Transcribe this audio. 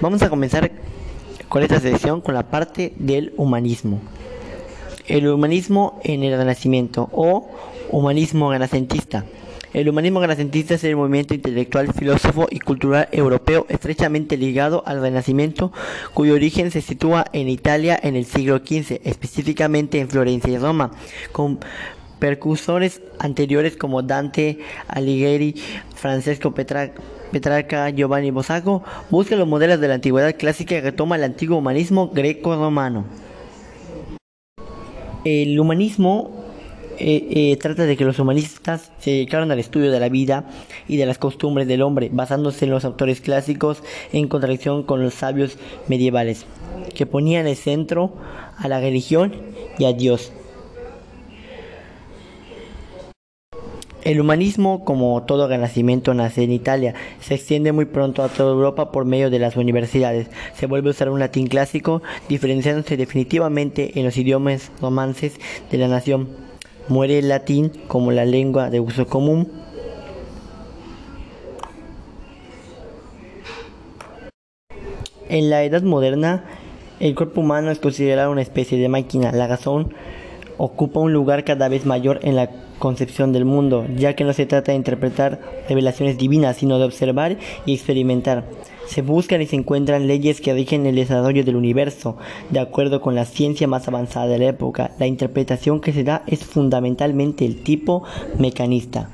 Vamos a comenzar con esta sección con la parte del humanismo. El humanismo en el Renacimiento o humanismo renacentista. El humanismo renacentista es el movimiento intelectual, filósofo y cultural europeo estrechamente ligado al Renacimiento, cuyo origen se sitúa en Italia en el siglo XV, específicamente en Florencia y Roma, percursores anteriores como Dante Alighieri, Francesco Petrarca, Giovanni Bosacco, busca los modelos de la antigüedad clásica y retoma el antiguo humanismo greco-romano. El humanismo eh, eh, trata de que los humanistas se dedicaron al estudio de la vida y de las costumbres del hombre, basándose en los autores clásicos en contradicción con los sabios medievales, que ponían el centro a la religión y a Dios. El humanismo, como todo renacimiento, nace en Italia, se extiende muy pronto a toda Europa por medio de las universidades, se vuelve a usar un latín clásico, diferenciándose definitivamente en los idiomas romances de la nación. Muere el latín como la lengua de uso común. En la edad moderna, el cuerpo humano es considerado una especie de máquina. La razón ocupa un lugar cada vez mayor en la concepción del mundo, ya que no se trata de interpretar revelaciones divinas, sino de observar y experimentar. Se buscan y se encuentran leyes que rigen el desarrollo del universo, de acuerdo con la ciencia más avanzada de la época. La interpretación que se da es fundamentalmente el tipo mecanista.